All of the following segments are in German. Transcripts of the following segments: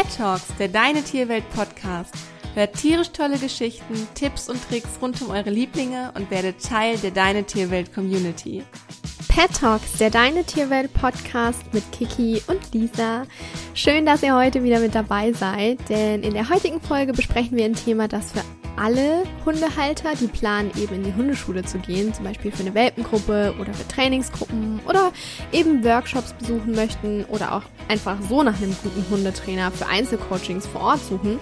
Pet Talks, der Deine Tierwelt Podcast. Hört tierisch tolle Geschichten, Tipps und Tricks rund um eure Lieblinge und werdet Teil der Deine Tierwelt Community. Pet Talks, der Deine Tierwelt Podcast mit Kiki und Lisa. Schön, dass ihr heute wieder mit dabei seid, denn in der heutigen Folge besprechen wir ein Thema, das für alle Hundehalter, die planen, eben in die Hundeschule zu gehen, zum Beispiel für eine Welpengruppe oder für Trainingsgruppen oder eben Workshops besuchen möchten oder auch einfach so nach einem guten Hundetrainer für Einzelcoachings vor Ort suchen,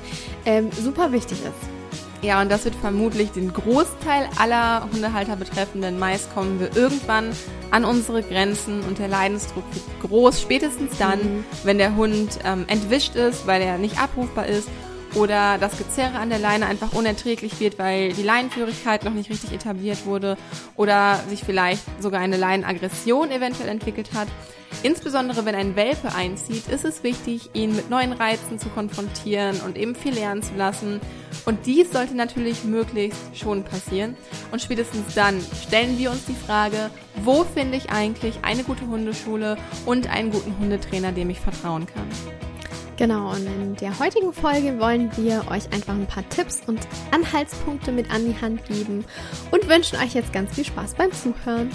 ähm, super wichtig ist. Ja, und das wird vermutlich den Großteil aller Hundehalter betreffen, denn meist kommen wir irgendwann an unsere Grenzen und der Leidensdruck wird groß, spätestens dann, mhm. wenn der Hund ähm, entwischt ist, weil er nicht abrufbar ist oder das Gezerre an der Leine einfach unerträglich wird, weil die Leinenführigkeit noch nicht richtig etabliert wurde oder sich vielleicht sogar eine Leinenaggression eventuell entwickelt hat. Insbesondere wenn ein Welpe einzieht, ist es wichtig, ihn mit neuen Reizen zu konfrontieren und eben viel lernen zu lassen. Und dies sollte natürlich möglichst schon passieren. Und spätestens dann stellen wir uns die Frage, wo finde ich eigentlich eine gute Hundeschule und einen guten Hundetrainer, dem ich vertrauen kann. Genau, und in der heutigen Folge wollen wir euch einfach ein paar Tipps und Anhaltspunkte mit an die Hand geben und wünschen euch jetzt ganz viel Spaß beim Zuhören.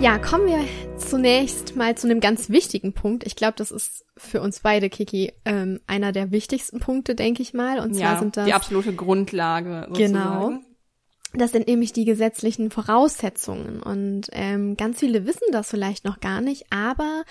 Ja, kommen wir zunächst mal zu einem ganz wichtigen Punkt. Ich glaube, das ist für uns beide, Kiki, ähm, einer der wichtigsten Punkte, denke ich mal. Und zwar ja, sind das die absolute Grundlage. Sozusagen. Genau. Das sind nämlich die gesetzlichen Voraussetzungen und ähm, ganz viele wissen das vielleicht noch gar nicht, aber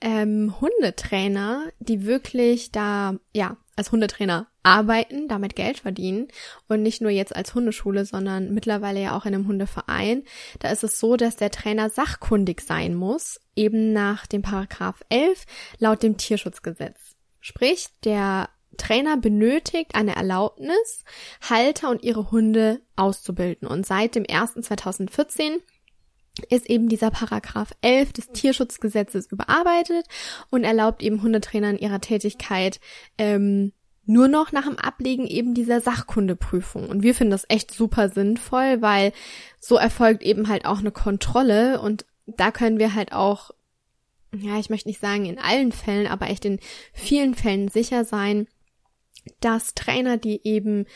ähm, Hundetrainer, die wirklich da ja als Hundetrainer arbeiten, damit Geld verdienen und nicht nur jetzt als Hundeschule, sondern mittlerweile ja auch in einem Hundeverein. Da ist es so, dass der Trainer sachkundig sein muss, eben nach dem Paragraph 11 laut dem Tierschutzgesetz. Sprich, der Trainer benötigt eine Erlaubnis, Halter und ihre Hunde auszubilden. Und seit dem 1.2014 ist eben dieser Paragraph 11 des Tierschutzgesetzes überarbeitet und erlaubt eben Hundetrainern ihrer Tätigkeit ähm, nur noch nach dem Ablegen eben dieser Sachkundeprüfung. Und wir finden das echt super sinnvoll, weil so erfolgt eben halt auch eine Kontrolle und da können wir halt auch, ja, ich möchte nicht sagen in allen Fällen, aber echt in vielen Fällen sicher sein, dass Trainer, die eben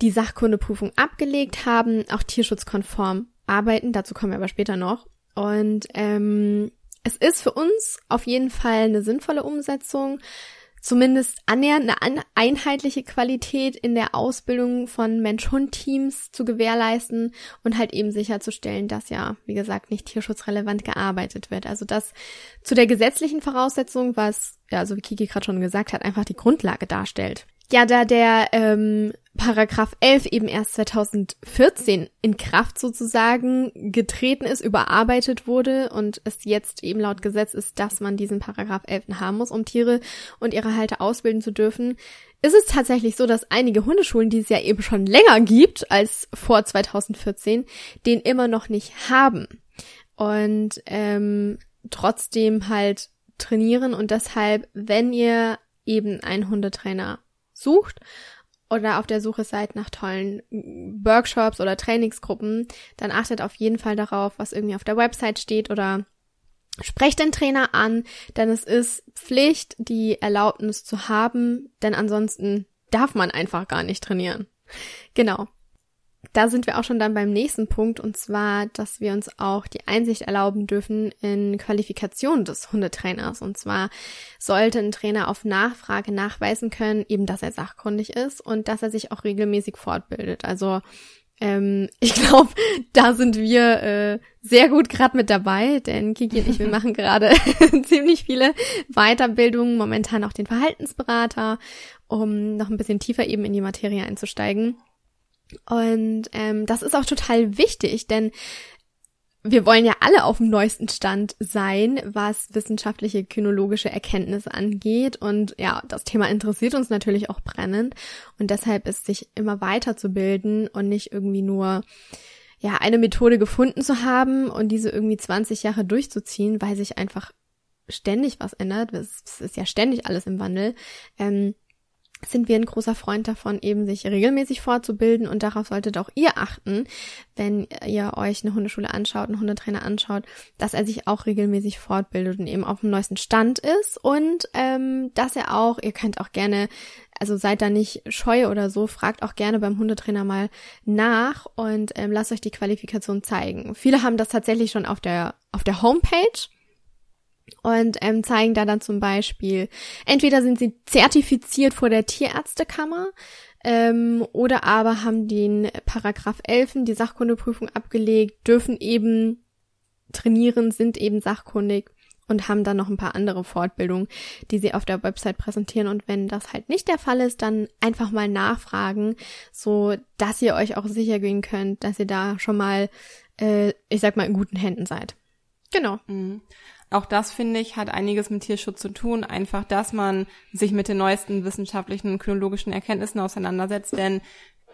die Sachkundeprüfung abgelegt haben, auch tierschutzkonform arbeiten. Dazu kommen wir aber später noch. Und ähm, es ist für uns auf jeden Fall eine sinnvolle Umsetzung, zumindest annähernd eine einheitliche Qualität in der Ausbildung von Mensch-Hund-Teams zu gewährleisten und halt eben sicherzustellen, dass ja, wie gesagt, nicht tierschutzrelevant gearbeitet wird. Also das zu der gesetzlichen Voraussetzung, was, ja, so wie Kiki gerade schon gesagt hat, einfach die Grundlage darstellt. Ja, da der ähm, Paragraph 11 eben erst 2014 in Kraft sozusagen getreten ist, überarbeitet wurde und es jetzt eben laut Gesetz ist, dass man diesen Paragraph 11 haben muss, um Tiere und ihre Halter ausbilden zu dürfen, ist es tatsächlich so, dass einige Hundeschulen, die es ja eben schon länger gibt als vor 2014, den immer noch nicht haben. Und ähm, trotzdem halt trainieren und deshalb, wenn ihr eben einen Hundetrainer sucht oder auf der Suche seid nach tollen Workshops oder Trainingsgruppen, dann achtet auf jeden Fall darauf, was irgendwie auf der Website steht oder sprecht den Trainer an, denn es ist Pflicht, die Erlaubnis zu haben, denn ansonsten darf man einfach gar nicht trainieren. Genau da sind wir auch schon dann beim nächsten Punkt und zwar, dass wir uns auch die Einsicht erlauben dürfen in Qualifikation des Hundetrainers. Und zwar sollte ein Trainer auf Nachfrage nachweisen können, eben, dass er sachkundig ist und dass er sich auch regelmäßig fortbildet. Also ähm, ich glaube, da sind wir äh, sehr gut gerade mit dabei, denn Kiki und ich, wir machen gerade ziemlich viele Weiterbildungen, momentan auch den Verhaltensberater, um noch ein bisschen tiefer eben in die Materie einzusteigen. Und ähm, das ist auch total wichtig, denn wir wollen ja alle auf dem neuesten Stand sein, was wissenschaftliche kynologische Erkenntnisse angeht. Und ja, das Thema interessiert uns natürlich auch brennend. Und deshalb ist sich immer weiterzubilden und nicht irgendwie nur ja eine Methode gefunden zu haben und diese irgendwie 20 Jahre durchzuziehen, weil sich einfach ständig was ändert. Es ist ja ständig alles im Wandel. Ähm, sind wir ein großer Freund davon, eben sich regelmäßig fortzubilden. Und darauf solltet auch ihr achten, wenn ihr euch eine Hundeschule anschaut, einen Hundetrainer anschaut, dass er sich auch regelmäßig fortbildet und eben auf dem neuesten Stand ist. Und ähm, dass er auch, ihr könnt auch gerne, also seid da nicht scheu oder so, fragt auch gerne beim Hundetrainer mal nach und ähm, lasst euch die Qualifikation zeigen. Viele haben das tatsächlich schon auf der auf der Homepage und ähm, zeigen da dann zum Beispiel, entweder sind sie zertifiziert vor der Tierärztekammer ähm, oder aber haben den Paragraph 11, die Sachkundeprüfung abgelegt, dürfen eben trainieren, sind eben sachkundig und haben dann noch ein paar andere Fortbildungen, die sie auf der Website präsentieren. Und wenn das halt nicht der Fall ist, dann einfach mal nachfragen, so dass ihr euch auch sicher gehen könnt, dass ihr da schon mal, äh, ich sag mal, in guten Händen seid. Genau. Mhm. Auch das, finde ich, hat einiges mit Tierschutz zu tun. Einfach, dass man sich mit den neuesten wissenschaftlichen und kynologischen Erkenntnissen auseinandersetzt. Denn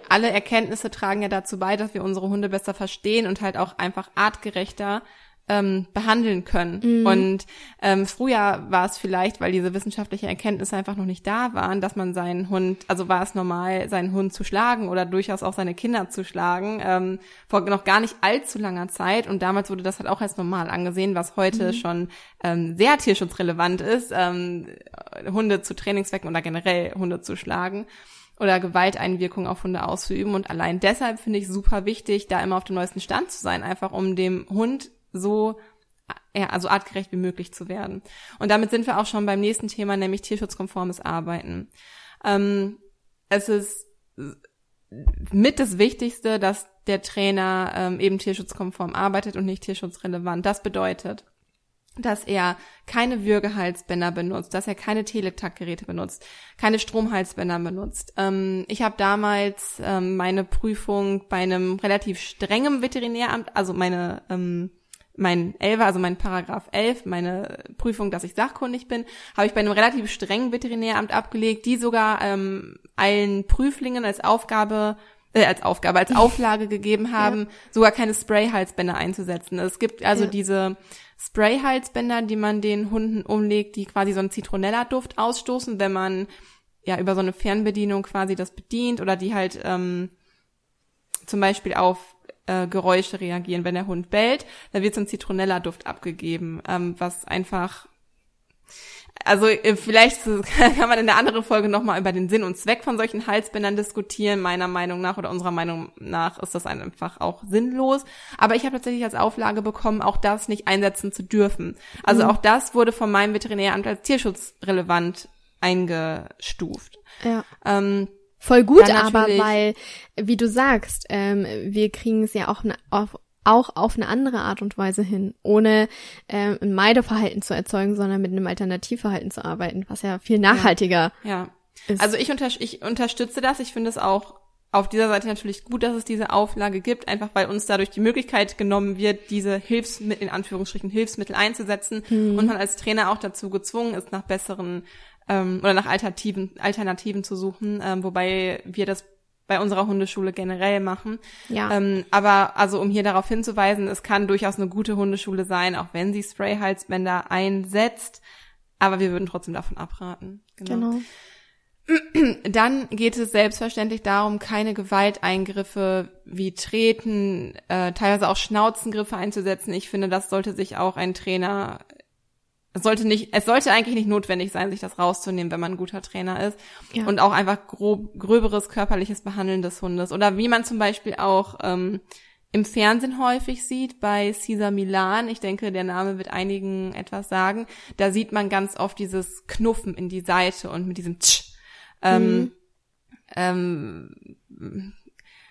alle Erkenntnisse tragen ja dazu bei, dass wir unsere Hunde besser verstehen und halt auch einfach artgerechter ähm, behandeln können. Mhm. Und ähm, früher war es vielleicht, weil diese wissenschaftliche Erkenntnisse einfach noch nicht da waren, dass man seinen Hund, also war es normal, seinen Hund zu schlagen oder durchaus auch seine Kinder zu schlagen, ähm, vor noch gar nicht allzu langer Zeit. Und damals wurde das halt auch als normal angesehen, was heute mhm. schon ähm, sehr tierschutzrelevant ist, ähm, Hunde zu Trainingszwecken oder generell Hunde zu schlagen oder Gewalteinwirkung auf Hunde auszuüben. Und allein deshalb finde ich super wichtig, da immer auf dem neuesten Stand zu sein, einfach um dem Hund so ja, also artgerecht wie möglich zu werden. Und damit sind wir auch schon beim nächsten Thema, nämlich tierschutzkonformes Arbeiten. Ähm, es ist mit das Wichtigste, dass der Trainer ähm, eben tierschutzkonform arbeitet und nicht tierschutzrelevant. Das bedeutet, dass er keine Würgehalsbänder benutzt, dass er keine Teletaktgeräte benutzt, keine Stromhalsbänder benutzt. Ähm, ich habe damals ähm, meine Prüfung bei einem relativ strengen Veterinäramt, also meine ähm, mein Elfer, also mein Paragraph 11, meine Prüfung, dass ich sachkundig bin, habe ich bei einem relativ strengen Veterinäramt abgelegt, die sogar ähm, allen Prüflingen als Aufgabe äh, als Aufgabe, als Auflage gegeben haben, ja. sogar keine Sprayhalsbänder einzusetzen. Es gibt also ja. diese Sprayhalsbänder, die man den Hunden umlegt, die quasi so einen Zitronella-Duft ausstoßen, wenn man ja über so eine Fernbedienung quasi das bedient oder die halt ähm, zum Beispiel auf äh, Geräusche reagieren. Wenn der Hund bellt, dann wird so ein Zitronella-Duft abgegeben, ähm, was einfach also äh, vielleicht kann man in der anderen Folge nochmal über den Sinn und Zweck von solchen Halsbändern diskutieren. Meiner Meinung nach oder unserer Meinung nach ist das einfach auch sinnlos. Aber ich habe tatsächlich als Auflage bekommen, auch das nicht einsetzen zu dürfen. Also mhm. auch das wurde von meinem Veterinäramt als tierschutzrelevant eingestuft. Ja. Ähm, Voll gut, aber weil, wie du sagst, ähm, wir kriegen es ja auch ne, auf, auch auf eine andere Art und Weise hin, ohne ähm, ein Meideverhalten zu erzeugen, sondern mit einem Alternativverhalten zu arbeiten, was ja viel nachhaltiger ja. ja. ist. Also ich, unter, ich unterstütze das. Ich finde es auch auf dieser Seite natürlich gut, dass es diese Auflage gibt, einfach weil uns dadurch die Möglichkeit genommen wird, diese Hilfsmittel, in Anführungsstrichen Hilfsmittel einzusetzen mhm. und man als Trainer auch dazu gezwungen ist, nach besseren ähm, oder nach Alternativen, Alternativen zu suchen, ähm, wobei wir das bei unserer Hundeschule generell machen. Ja. Ähm, aber also um hier darauf hinzuweisen, es kann durchaus eine gute Hundeschule sein, auch wenn sie Sprayhalsbänder einsetzt. Aber wir würden trotzdem davon abraten. Genau. genau. Dann geht es selbstverständlich darum, keine Gewalteingriffe wie Treten, äh, teilweise auch Schnauzengriffe einzusetzen. Ich finde, das sollte sich auch ein Trainer es sollte nicht, es sollte eigentlich nicht notwendig sein, sich das rauszunehmen, wenn man ein guter Trainer ist. Ja. Und auch einfach grob, gröberes körperliches Behandeln des Hundes. Oder wie man zum Beispiel auch ähm, im Fernsehen häufig sieht, bei Caesar Milan, ich denke, der Name wird einigen etwas sagen, da sieht man ganz oft dieses Knuffen in die Seite und mit diesem Tsch. Ähm, mhm. ähm,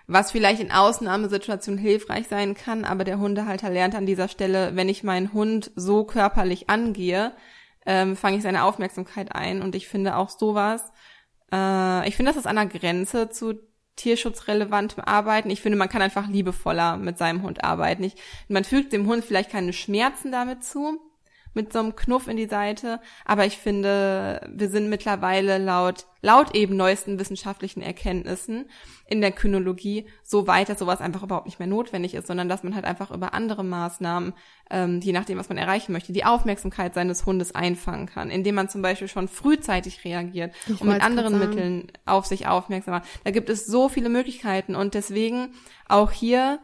was vielleicht in Ausnahmesituationen hilfreich sein kann, aber der Hundehalter lernt an dieser Stelle, wenn ich meinen Hund so körperlich angehe, ähm, fange ich seine Aufmerksamkeit ein und ich finde auch sowas, äh, ich finde, das ist an der Grenze zu tierschutzrelevantem Arbeiten. Ich finde, man kann einfach liebevoller mit seinem Hund arbeiten. Ich, man fügt dem Hund vielleicht keine Schmerzen damit zu, mit so einem Knuff in die Seite. Aber ich finde, wir sind mittlerweile laut, laut eben neuesten wissenschaftlichen Erkenntnissen in der Kynologie so weit, dass sowas einfach überhaupt nicht mehr notwendig ist, sondern dass man halt einfach über andere Maßnahmen, ähm, je nachdem, was man erreichen möchte, die Aufmerksamkeit seines Hundes einfangen kann, indem man zum Beispiel schon frühzeitig reagiert Ich und mit anderen. Mitteln auf sich aufmerksam macht. Da gibt es so viele Möglichkeiten und deswegen auch hier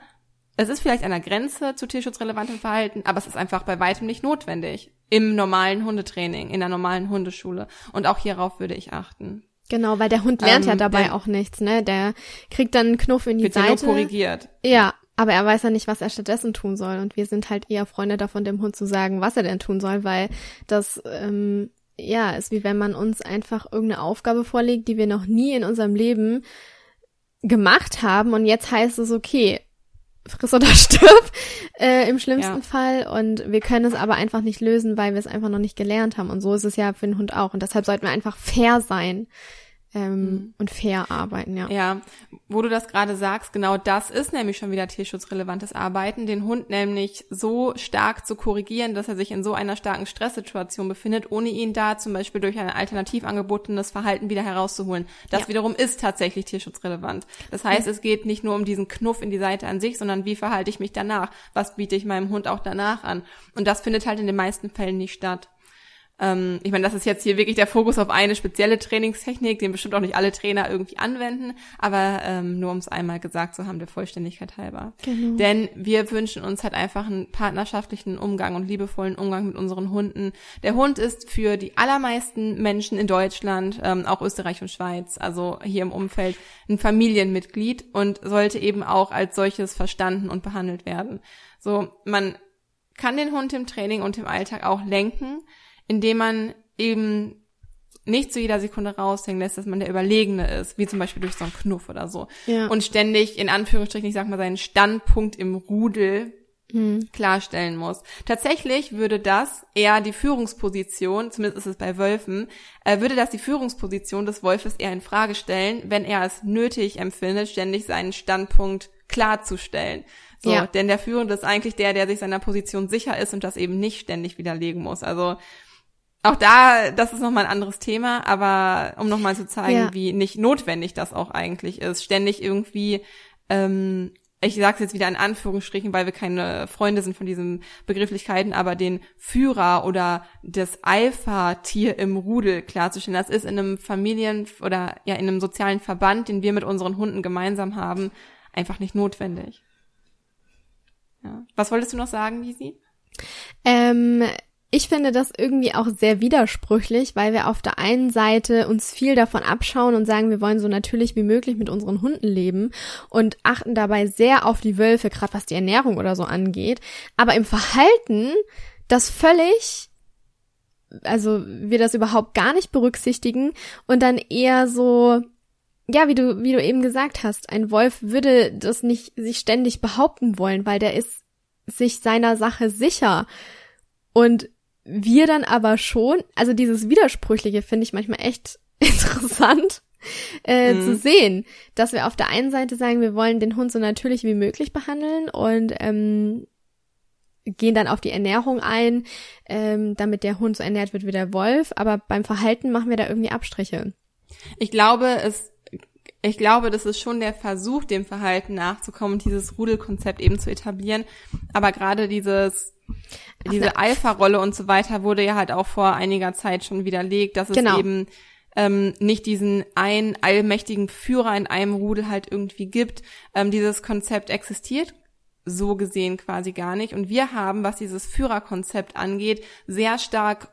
es ist vielleicht an der Grenze zu tierschutzrelevantem Verhalten, aber es ist einfach bei weitem nicht notwendig im normalen Hundetraining, in der normalen Hundeschule. Und auch hierauf würde ich achten. Genau, weil der Hund lernt ja Ähm, dabei der- auch nichts, ne? Der kriegt dann einen Knuff in die Wird ja nur Seite. korrigiert. Ja, aber er weiß ja nicht, was er stattdessen tun soll. Und wir sind halt eher Freunde davon, dem Hund zu sagen, was er denn tun soll, weil das ähm, ja ist wie wenn man uns einfach irgendeine Aufgabe vorlegt, die wir noch nie in unserem Leben gemacht haben und jetzt heißt es okay, friss oder stirb äh, im schlimmsten Ja. Fall. Und wir können es aber einfach nicht lösen, weil wir es einfach noch nicht gelernt haben. Und so ist es ja für den Hund auch. Und deshalb sollten wir einfach fair sein ähm, und fair arbeiten, ja. Ja, wo du das gerade sagst, genau das ist nämlich schon wieder tierschutzrelevantes Arbeiten, den Hund nämlich so stark zu korrigieren, dass er sich in so einer starken Stresssituation befindet, ohne ihn da zum Beispiel durch ein alternativ angebotenes Verhalten wieder herauszuholen. Das Ja. wiederum ist tatsächlich tierschutzrelevant. Das heißt, es geht nicht nur um diesen Knuff in die Seite an sich, sondern wie verhalte ich mich danach? Was biete ich meinem Hund auch danach an? Und das findet halt in den meisten Fällen nicht statt. Ähm, ich meine, das ist jetzt hier wirklich der Fokus auf eine spezielle Trainingstechnik, den bestimmt auch nicht alle Trainer irgendwie anwenden, aber ähm, nur um es einmal gesagt zu haben, der Vollständigkeit halber. Genau. Denn wir wünschen uns halt einfach einen partnerschaftlichen Umgang und liebevollen Umgang mit unseren Hunden. Der Hund ist für die allermeisten Menschen in Deutschland, ähm, auch Österreich und Schweiz, also hier im Umfeld, ein Familienmitglied und sollte eben auch als solches verstanden und behandelt werden. So, man kann den Hund im Training und im Alltag auch lenken, indem man eben nicht zu jeder Sekunde raushängen lässt, dass man der Überlegene ist, wie zum Beispiel durch so einen Knuff oder so. Ja. Und ständig, in Anführungsstrichen, ich sag mal, seinen Standpunkt im Rudel Hm. klarstellen muss. Tatsächlich würde das eher die Führungsposition, zumindest ist es bei Wölfen, äh, würde das die Führungsposition des Wolfes eher in Frage stellen, wenn er es nötig empfindet, ständig seinen Standpunkt klarzustellen. So, Ja. denn der Führende ist eigentlich der, der sich seiner Position sicher ist und das eben nicht ständig widerlegen muss. Also auch da, das ist nochmal ein anderes Thema, aber um nochmal zu zeigen, Ja. wie nicht notwendig das auch eigentlich ist, ständig irgendwie, ähm, ich sage es jetzt wieder in Anführungsstrichen, weil wir keine Freunde sind von diesen Begrifflichkeiten, aber den Führer oder das Alpha-Tier im Rudel klarzustellen, das ist in einem Familien- oder ja in einem sozialen Verband, den wir mit unseren Hunden gemeinsam haben, einfach nicht notwendig. Ja. Was wolltest du noch sagen, Lisi? Ähm, ich finde das irgendwie auch sehr widersprüchlich, weil wir auf der einen Seite uns viel davon abschauen und sagen, wir wollen so natürlich wie möglich mit unseren Hunden leben und achten dabei sehr auf die Wölfe, gerade was die Ernährung oder so angeht. Aber im Verhalten das völlig, also wir das überhaupt gar nicht berücksichtigen und dann eher so, ja, wie du, wie du eben gesagt hast, ein Wolf würde das nicht sich ständig behaupten wollen, weil der ist sich seiner Sache sicher. Und wir dann aber schon, also dieses Widersprüchliche finde ich manchmal echt interessant äh, Mhm. zu sehen, dass wir auf der einen Seite sagen, wir wollen den Hund so natürlich wie möglich behandeln und ähm, gehen dann auf die Ernährung ein, ähm, damit der Hund so ernährt wird wie der Wolf, aber beim Verhalten machen wir da irgendwie Abstriche. Ich glaube, es, ich glaube, das ist schon der Versuch, dem Verhalten nachzukommen und dieses Rudelkonzept eben zu etablieren. Aber gerade dieses, diese na- Alpha-Rolle und so weiter wurde ja halt auch vor einiger Zeit schon widerlegt, dass es Genau. eben ähm, nicht diesen einen allmächtigen Führer in einem Rudel halt irgendwie gibt. Ähm, dieses Konzept existiert so gesehen quasi gar nicht. Und wir haben, was dieses Führerkonzept angeht, sehr stark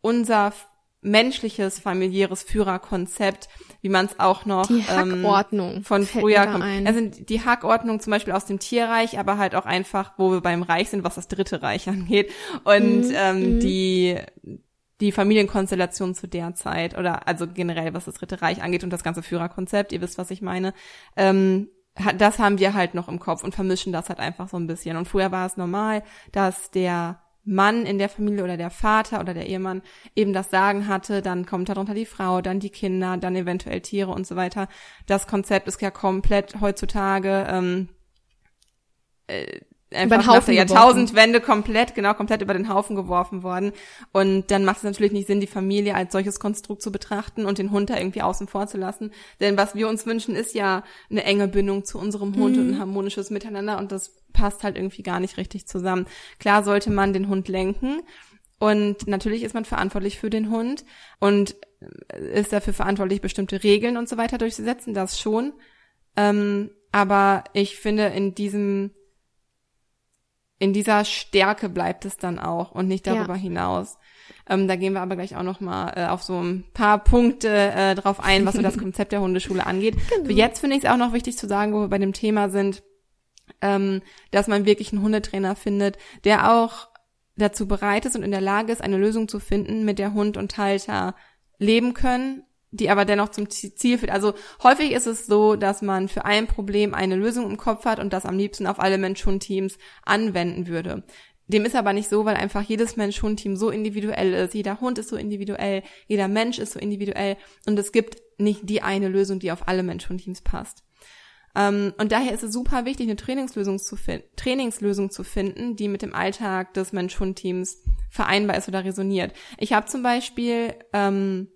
unser menschliches familiäres Führerkonzept, wie man es auch noch Die ähm, Hackordnung von fällt früher kommt. ein. Also die Hackordnung zum Beispiel aus dem Tierreich, aber halt auch einfach, wo wir beim Reich sind, was das Dritte Reich angeht und Mhm, ähm, mhm. die die Familienkonstellation zu der Zeit oder also generell was das Dritte Reich angeht und das ganze Führerkonzept, ihr wisst, was ich meine. Ähm, das haben wir halt noch im Kopf und vermischen das halt einfach so ein bisschen. Und früher war es normal, dass der Mann in der Familie oder der Vater oder der Ehemann eben das Sagen hatte, dann kommt darunter die Frau, dann die Kinder, dann eventuell Tiere und so weiter. Das Konzept ist ja komplett heutzutage ähm, äh, einfach nach der Jahrtausendwende komplett, genau, komplett über den Haufen geworfen worden. Und dann macht es natürlich nicht Sinn, die Familie als solches Konstrukt zu betrachten und den Hund da irgendwie außen vor zu lassen. Denn was wir uns wünschen, ist ja eine enge Bindung zu unserem Hund mhm. und ein harmonisches Miteinander und das passt halt irgendwie gar nicht richtig zusammen. Klar sollte man den Hund lenken und natürlich ist man verantwortlich für den Hund und ist dafür verantwortlich, bestimmte Regeln und so weiter durchzusetzen, das schon. Ähm, aber ich finde, in diesem in dieser Stärke bleibt es dann auch und nicht darüber ja. hinaus. Ähm, da gehen wir aber gleich auch noch mal äh, auf so ein paar Punkte äh, drauf ein, was so das Konzept der Hundeschule angeht. Genau. Jetzt finde ich es auch noch wichtig zu sagen, wo wir bei dem Thema sind, ähm, dass man wirklich einen Hundetrainer findet, der auch dazu bereit ist und in der Lage ist, eine Lösung zu finden, mit der Hund und Halter leben können, die aber dennoch zum Ziel führt. Also häufig ist es so, dass man für ein Problem eine Lösung im Kopf hat und das am liebsten auf alle Mensch-Hund-Teams anwenden würde. Dem ist aber nicht so, weil einfach jedes Mensch-Hund-Team so individuell ist. Jeder Hund ist so individuell, jeder Mensch ist so individuell und es gibt nicht die eine Lösung, die auf alle Mensch-Hund-Teams passt. Um, und daher ist es super wichtig, eine Trainingslösung zu, Trainingslösung zu finden, die mit dem Alltag des Mensch-Hund-Teams vereinbar ist oder resoniert. Ich habe zum Beispiel ähm,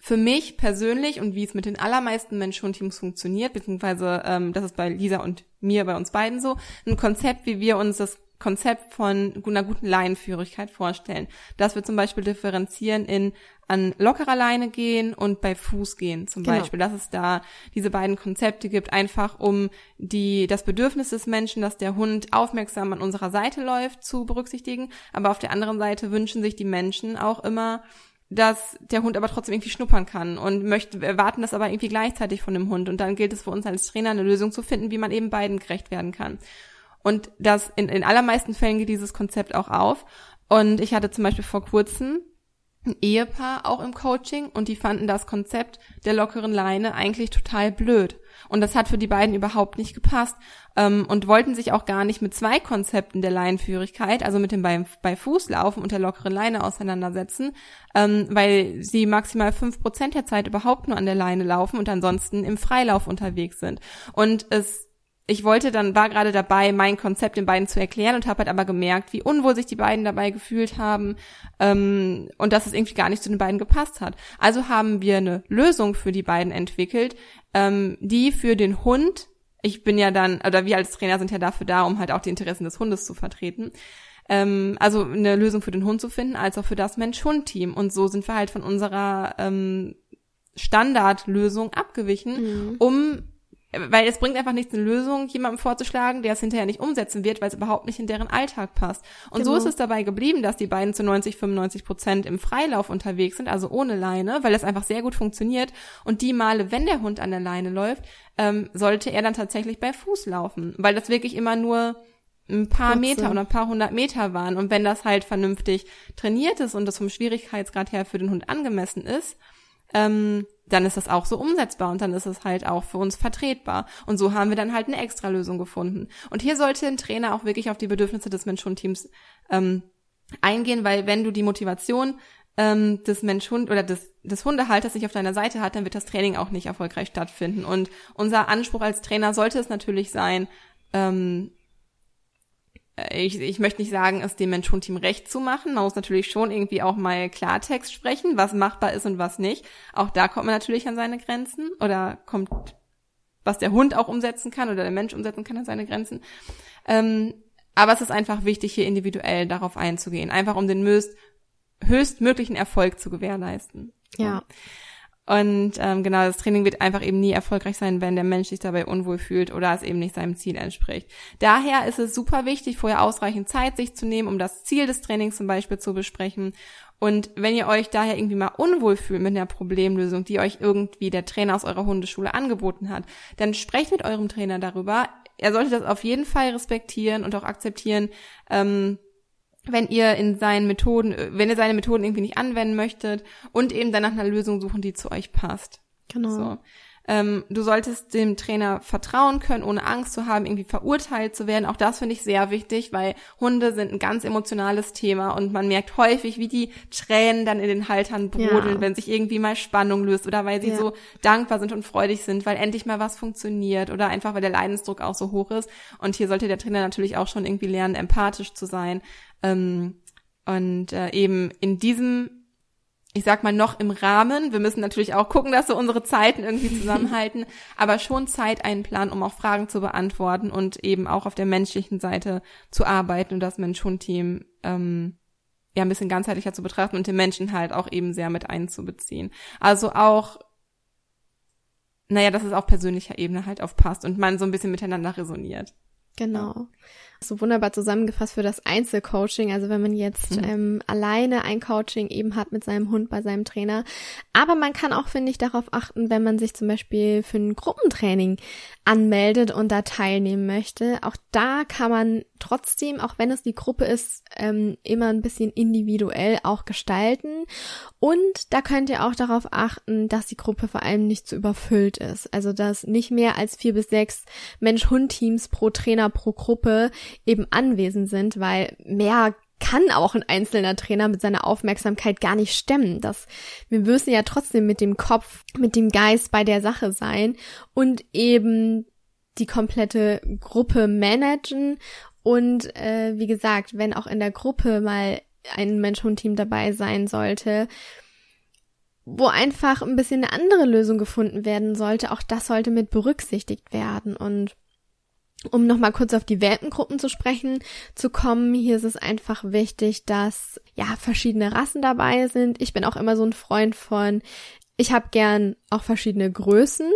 für mich persönlich und wie es mit den allermeisten Mensch-Hund-Teams funktioniert, beziehungsweise ähm, das ist bei Lisa und mir, bei uns beiden so, ein Konzept, wie wir uns das Konzept von einer guten Leinenführigkeit vorstellen. Dass wir zum Beispiel differenzieren in an lockerer Leine gehen und bei Fuß gehen zum genau. Beispiel. Dass es da diese beiden Konzepte gibt, einfach um die, das Bedürfnis des Menschen, dass der Hund aufmerksam an unserer Seite läuft, zu berücksichtigen. Aber auf der anderen Seite wünschen sich die Menschen auch immer, dass der Hund aber trotzdem irgendwie schnuppern kann und möchten, erwarten das aber irgendwie gleichzeitig von dem Hund. Und dann gilt es für uns als Trainer, eine Lösung zu finden, wie man eben beiden gerecht werden kann. Und das in, in allermeisten Fällen geht dieses Konzept auch auf. Und ich hatte zum Beispiel vor kurzem ein Ehepaar auch im Coaching und die fanden das Konzept der lockeren Leine eigentlich total blöd. Und das hat für die beiden überhaupt nicht gepasst ähm, und wollten sich auch gar nicht mit zwei Konzepten der Leinenführigkeit, also mit dem bei, bei Fußlaufen und der lockeren Leine auseinandersetzen, ähm, weil sie maximal fünf Prozent der Zeit überhaupt nur an der Leine laufen und ansonsten im Freilauf unterwegs sind. Und es ich wollte dann, war gerade dabei, mein Konzept den beiden zu erklären und habe halt aber gemerkt, wie unwohl sich die beiden dabei gefühlt haben ähm, und dass es irgendwie gar nicht zu den beiden gepasst hat. Also haben wir eine Lösung für die beiden entwickelt, ähm, die für den Hund, ich bin ja dann, oder wir als Trainer sind ja dafür da, um halt auch die Interessen des Hundes zu vertreten, ähm, also eine Lösung für den Hund zu finden, als auch für das Mensch-Hund-Team. Und so sind wir halt von unserer ähm, Standardlösung abgewichen, mhm. um weil es bringt einfach nichts, eine Lösung jemandem vorzuschlagen, der es hinterher nicht umsetzen wird, weil es überhaupt nicht in deren Alltag passt. Und genau. so ist es dabei geblieben, dass die beiden zu 90, 95 Prozent im Freilauf unterwegs sind, also ohne Leine, weil das einfach sehr gut funktioniert. Und die Male, wenn der Hund an der Leine läuft, ähm, sollte er dann tatsächlich bei Fuß laufen, weil das wirklich immer nur ein paar Kurze. Meter oder ein paar hundert Meter waren. Und wenn das halt vernünftig trainiert ist und das vom Schwierigkeitsgrad her für den Hund angemessen ist, ähm, dann ist das auch so umsetzbar und dann ist es halt auch für uns vertretbar. Und so haben wir dann halt eine Extralösung gefunden. Und hier sollte ein Trainer auch wirklich auf die Bedürfnisse des Mensch-Hund-Teams ähm, eingehen, weil wenn du die Motivation ähm, des Mensch-Hund oder des, des Hundehalters nicht auf deiner Seite hat, dann wird das Training auch nicht erfolgreich stattfinden. Und unser Anspruch als Trainer sollte es natürlich sein, ähm, äh, ich, ich möchte nicht sagen, es dem Mensch-Hund-Team recht zu machen. Man muss natürlich schon irgendwie auch mal Klartext sprechen, was machbar ist und was nicht. Auch da kommt man natürlich an seine Grenzen oder kommt, was der Hund auch umsetzen kann oder der Mensch umsetzen kann an seine Grenzen. Ähm, aber es ist einfach wichtig, hier individuell darauf einzugehen, einfach um den höchst, höchstmöglichen Erfolg zu gewährleisten. Ja. Und ähm, genau, das Training wird einfach eben nie erfolgreich sein, wenn der Mensch sich dabei unwohl fühlt oder es eben nicht seinem Ziel entspricht. Daher ist es super wichtig, vorher ausreichend Zeit sich zu nehmen, um das Ziel des Trainings zum Beispiel zu besprechen. Und wenn ihr euch daher irgendwie mal unwohl fühlt mit einer Problemlösung, die euch irgendwie der Trainer aus eurer Hundeschule angeboten hat, dann sprecht mit eurem Trainer darüber. Er sollte das auf jeden Fall respektieren und auch akzeptieren, ähm, wenn ihr in seinen Methoden, wenn ihr seine Methoden irgendwie nicht anwenden möchtet und eben dann nach einer Lösung suchen, die zu euch passt. Genau. So. Ähm, du solltest dem Trainer vertrauen können, ohne Angst zu haben, irgendwie verurteilt zu werden. Auch das finde ich sehr wichtig, weil Hunde sind ein ganz emotionales Thema und man merkt häufig, wie die Tränen dann in den Haltern brodeln, ja. wenn sich irgendwie mal Spannung löst oder weil sie ja. so dankbar sind und freudig sind, weil endlich mal was funktioniert oder einfach weil der Leidensdruck auch so hoch ist. Und hier sollte der Trainer natürlich auch schon irgendwie lernen, empathisch zu sein. Ähm, und äh, eben in diesem ich sag mal, noch im Rahmen. Wir müssen natürlich auch gucken, dass wir unsere Zeiten irgendwie zusammenhalten, aber schon Zeit einplanen, um auch Fragen zu beantworten und eben auch auf der menschlichen Seite zu arbeiten und das Mensch-Hund-Team ähm, ja ein bisschen ganzheitlicher zu betrachten und den Menschen halt auch eben sehr mit einzubeziehen. Also auch, naja, dass es auf persönlicher Ebene halt aufpasst und man so ein bisschen miteinander resoniert. Genau so wunderbar zusammengefasst für das Einzelcoaching. Also wenn man jetzt mhm. ähm, alleine ein Coaching eben hat mit seinem Hund bei seinem Trainer. Aber man kann auch, finde ich, darauf achten, wenn man sich zum Beispiel für ein Gruppentraining anmeldet und da teilnehmen möchte. Auch da kann man trotzdem, auch wenn es die Gruppe ist, ähm, immer ein bisschen individuell auch gestalten. Und da könnt ihr auch darauf achten, dass die Gruppe vor allem nicht zu überfüllt ist. Also dass nicht mehr als vier bis sechs Mensch-Hund-Teams pro Trainer pro Gruppe eben anwesend sind, weil mehr kann auch ein einzelner Trainer mit seiner Aufmerksamkeit gar nicht stemmen. Das, wir müssen ja trotzdem mit dem Kopf, mit dem Geist bei der Sache sein und eben die komplette Gruppe managen. Und äh, wie gesagt, wenn auch in der Gruppe mal ein Mensch-Hund-Team dabei sein sollte, wo einfach ein bisschen eine andere Lösung gefunden werden sollte, auch das sollte mit berücksichtigt werden. Und um nochmal kurz auf die Welpengruppen zu sprechen zu kommen, hier ist es einfach wichtig, dass ja verschiedene Rassen dabei sind. Ich bin auch immer so ein Freund von, ich habe gern auch verschiedene Größen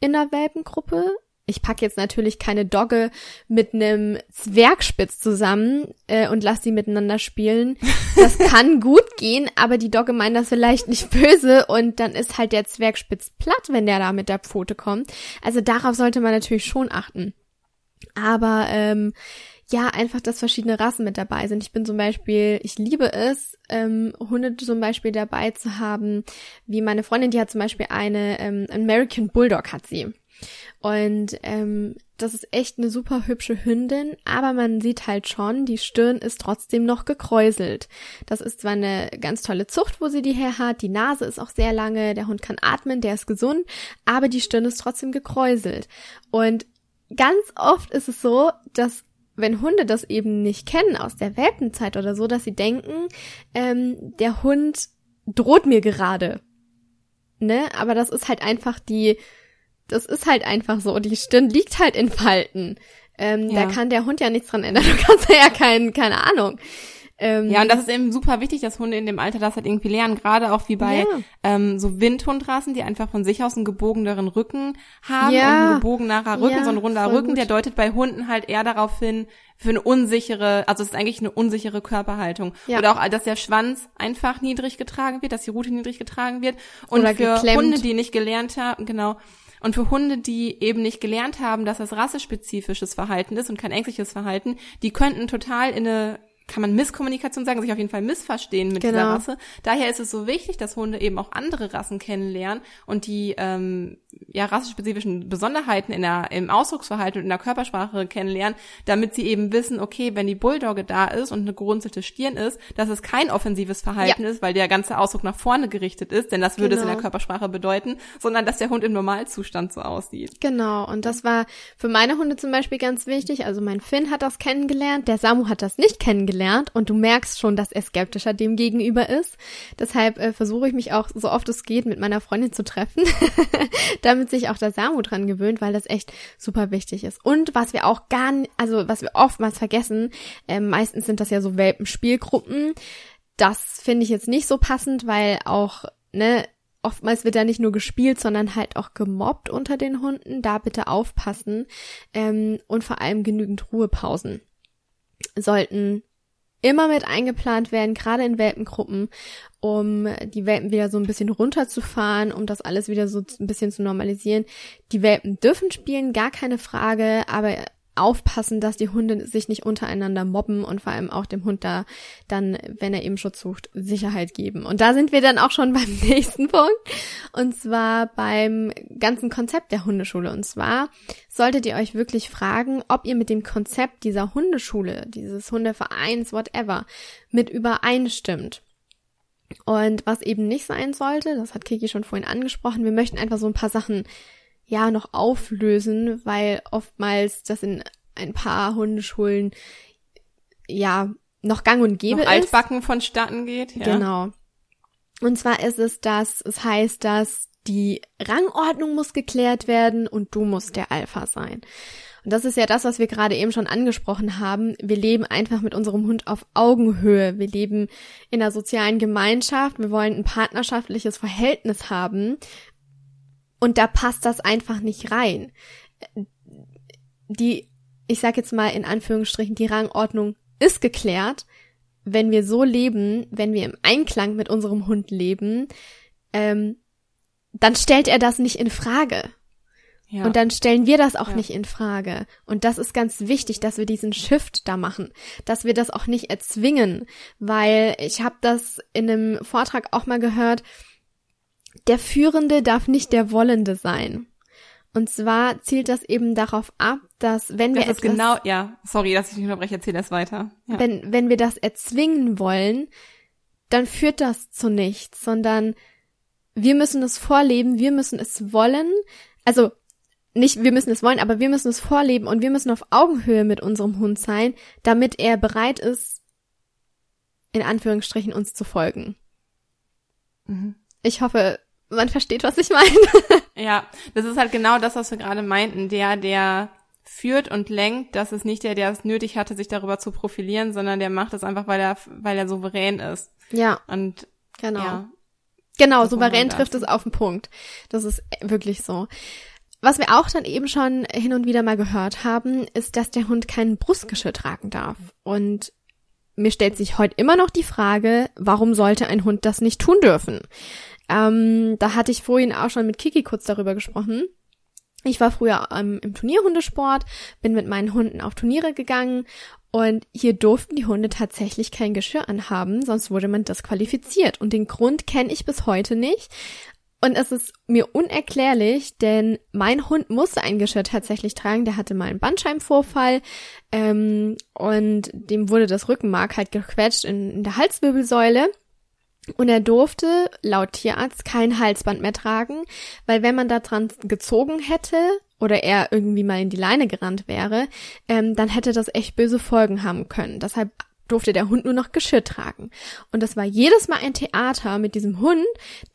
in der Welpengruppe. Ich pack jetzt natürlich keine Dogge mit einem Zwergspitz zusammen äh, und lass die miteinander spielen. Das kann gut gehen, aber die Dogge meint das vielleicht nicht böse und dann ist halt der Zwergspitz platt, wenn der da mit der Pfote kommt. Also darauf sollte man natürlich schon achten. Aber ähm, ja, einfach, dass verschiedene Rassen mit dabei sind. Ich bin zum Beispiel, ich liebe es, ähm, Hunde zum Beispiel dabei zu haben, wie meine Freundin, die hat zum Beispiel eine ähm, American Bulldog hat sie. Und ähm, das ist echt eine super hübsche Hündin, aber man sieht halt schon, die Stirn ist trotzdem noch gekräuselt. Das ist zwar eine ganz tolle Zucht, wo sie die her hat, die Nase ist auch sehr lange, der Hund kann atmen, der ist gesund, aber die Stirn ist trotzdem gekräuselt. Und ganz oft ist es so, dass wenn Hunde das eben nicht kennen aus der Welpenzeit oder so, dass sie denken, ähm, der Hund droht mir gerade. Ne? Aber das ist halt einfach die, das ist halt einfach so. Die Stirn liegt halt in Falten. Ähm, ja. Da kann der Hund ja nichts dran ändern. Du kannst ja kein, keine Ahnung. Ähm, ja, und das ist eben super wichtig, dass Hunde in dem Alter das halt irgendwie lernen, gerade auch wie bei ja. ähm, so Windhundrassen, die einfach von sich aus einen gebogeneren Rücken haben ja. und ein gebogenerer Rücken, ja, so ein runder Rücken, gut. der deutet bei Hunden halt eher darauf hin, für eine unsichere, also es ist eigentlich eine unsichere Körperhaltung. Ja. Oder auch, dass der Schwanz einfach niedrig getragen wird, dass die Rute niedrig getragen wird. Und Oder für geklemmt. Hunde, die nicht gelernt haben, genau, und für Hunde, die eben nicht gelernt haben, dass das rassespezifisches Verhalten ist und kein ängstliches Verhalten, die könnten total in eine kann man Misskommunikation sagen, sich auf jeden Fall missverstehen mit genau. dieser Rasse. Daher ist es so wichtig, dass Hunde eben auch andere Rassen kennenlernen und die ähm, ja rassespezifischen Besonderheiten in der, im Ausdrucksverhalten und in der Körpersprache kennenlernen, damit sie eben wissen, okay, wenn die Bulldogge da ist und eine gerunzelte Stirn ist, dass es kein offensives Verhalten ja. ist, weil der ganze Ausdruck nach vorne gerichtet ist, denn das würde genau. es in der genau. Körpersprache bedeuten, sondern dass der Hund im Normalzustand so aussieht. Genau, und das war für meine Hunde zum Beispiel ganz wichtig. Also mein Finn hat das kennengelernt, der Samu hat das nicht kennengelernt und du merkst schon, dass er skeptischer dem gegenüber ist. Deshalb äh, versuche ich mich auch so oft es geht mit meiner Freundin zu treffen, damit sich auch der Samu dran gewöhnt, weil das echt super wichtig ist. Und was wir auch gar, also was wir oftmals vergessen, äh, meistens sind das ja so Welpenspielgruppen. Das finde ich jetzt nicht so passend, weil auch, ne, oftmals wird da nicht nur gespielt, sondern halt auch gemobbt unter den Hunden. Da bitte aufpassen ähm, und vor allem genügend Ruhepausen sollten immer mit eingeplant werden, gerade in Welpengruppen, um die Welpen wieder so ein bisschen runterzufahren, um das alles wieder so ein bisschen zu normalisieren. Die Welpen dürfen spielen, gar keine Frage, aber aufpassen, dass die Hunde sich nicht untereinander mobben und vor allem auch dem Hund da dann, wenn er eben Schutz sucht, Sicherheit geben. Und da sind wir dann auch schon beim nächsten Punkt. Und zwar beim ganzen Konzept der Hundeschule. Und zwar solltet ihr euch wirklich fragen, ob ihr mit dem Konzept dieser Hundeschule, dieses Hundevereins, whatever, mit übereinstimmt. Und was eben nicht sein sollte, das hat Kiki schon vorhin angesprochen, wir möchten einfach so ein paar Sachen ja noch auflösen, weil oftmals das in ein paar Hundeschulen ja noch gang und gäbe noch ist. Altbacken vonstatten geht. Ja. Genau. Und zwar ist es das, es heißt, dass die Rangordnung muss geklärt werden und du musst der Alpha sein. Und das ist ja das, was wir gerade eben schon angesprochen haben. Wir leben einfach mit unserem Hund auf Augenhöhe. Wir leben in einer sozialen Gemeinschaft. Wir wollen ein partnerschaftliches Verhältnis haben. Und da passt das einfach nicht rein. Die, ich sag jetzt mal in Anführungsstrichen, die Rangordnung ist geklärt. Wenn wir so leben, wenn wir im Einklang mit unserem Hund leben, ähm, dann stellt er das nicht in Frage. Ja. Und dann stellen wir das auch ja. nicht in Frage. Und das ist ganz wichtig, dass wir diesen Shift da machen, dass wir das auch nicht erzwingen, weil ich habe das in einem Vortrag auch mal gehört, der Führende darf nicht der Wollende sein. Und zwar zielt das eben darauf ab, dass wenn wir das ist genau, ja, sorry, dass ich dich unterbreche, erzähl das weiter. Ja. Wenn wenn wir das erzwingen wollen, dann führt das zu nichts, sondern wir müssen es vorleben, wir müssen es wollen. Also nicht, wir müssen es wollen, aber wir müssen es vorleben und wir müssen auf Augenhöhe mit unserem Hund sein, damit er bereit ist, in Anführungsstrichen uns zu folgen. Mhm. Ich hoffe, man versteht, was ich meine. ja, das ist halt genau das, was wir gerade meinten. Der, der führt und lenkt, das ist nicht der, der es nötig hatte, sich darüber zu profilieren, sondern der macht es einfach, weil er, weil er souverän ist. Ja. Und genau. Ja, genau, souverän trifft es auf den Punkt. Das ist wirklich so. Was wir auch dann eben schon hin und wieder mal gehört haben, ist, dass der Hund kein Brustgeschirr tragen darf. Und mir stellt sich heute immer noch die Frage, warum sollte ein Hund das nicht tun dürfen? Ähm, da hatte ich vorhin auch schon mit Kiki kurz darüber gesprochen. Ich war früher ähm, im Turnierhundesport, bin mit meinen Hunden auf Turniere gegangen und hier durften die Hunde tatsächlich kein Geschirr anhaben, sonst wurde man disqualifiziert. Und den Grund kenne ich bis heute nicht. Und es ist mir unerklärlich, denn mein Hund musste ein Geschirr tatsächlich tragen. Der hatte mal einen Bandscheibenvorfall ähm, und dem wurde das Rückenmark halt gequetscht in, in der Halswirbelsäule. Und er durfte laut Tierarzt kein Halsband mehr tragen, weil wenn man da dran gezogen hätte oder er irgendwie mal in die Leine gerannt wäre, ähm, dann hätte das echt böse Folgen haben können. Deshalb durfte der Hund nur noch Geschirr tragen. Und das war jedes Mal ein Theater mit diesem Hund,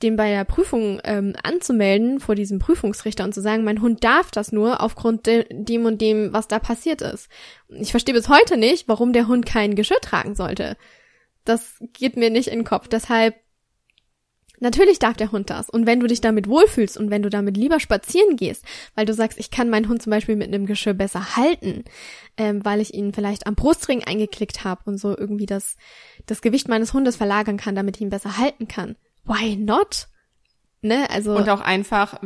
den bei der Prüfung ähm, anzumelden vor diesem Prüfungsrichter und zu sagen, mein Hund darf das nur aufgrund de dem und dem, was da passiert ist. Ich verstehe bis heute nicht, warum der Hund kein Geschirr tragen sollte. Das geht mir nicht in den Kopf. Deshalb Natürlich darf der Hund das. Und wenn du dich damit wohlfühlst und wenn du damit lieber spazieren gehst, weil du sagst, ich kann meinen Hund zum Beispiel mit einem Geschirr besser halten, ähm, weil ich ihn vielleicht am Brustring eingeklickt habe und so irgendwie das, das Gewicht meines Hundes verlagern kann, damit ich ihn besser halten kann. Why not? Ne, also und auch einfach,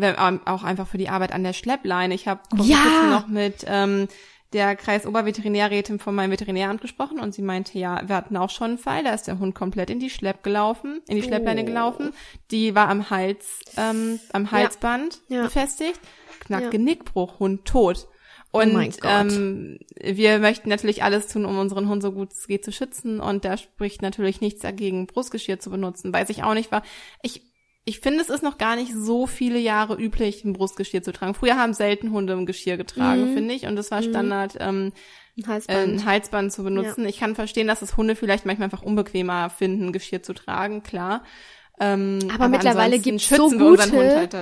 auch einfach für die Arbeit an der Schleppleine. Ich habe ja. noch mit ähm, der Kreisoberveterinärrätin von meinem Veterinäramt gesprochen und sie meinte, ja, wir hatten auch schon einen Fall, da ist der Hund komplett in die Schlepp gelaufen, in die Schleppleine oh. gelaufen. Die war am Hals, ähm, am Halsband ja. befestigt. Knack, ja. Genickbruch, Hund tot. Und oh ähm, wir möchten natürlich alles tun, um unseren Hund so gut es geht zu schützen. Und da spricht natürlich nichts dagegen, Brustgeschirr zu benutzen. Weiß ich auch nicht, war ich ich finde, es ist noch gar nicht so viele Jahre üblich, ein Brustgeschirr zu tragen. Früher haben selten Hunde ein Geschirr getragen, mhm. finde ich. Und es war mhm. Standard, ähm, ein Halsband. Äh, ein Halsband zu benutzen. Ja. Ich kann verstehen, dass es Hunde vielleicht manchmal einfach unbequemer finden, Geschirr zu tragen, klar. Ähm, aber, aber mittlerweile gibt's so gute, halt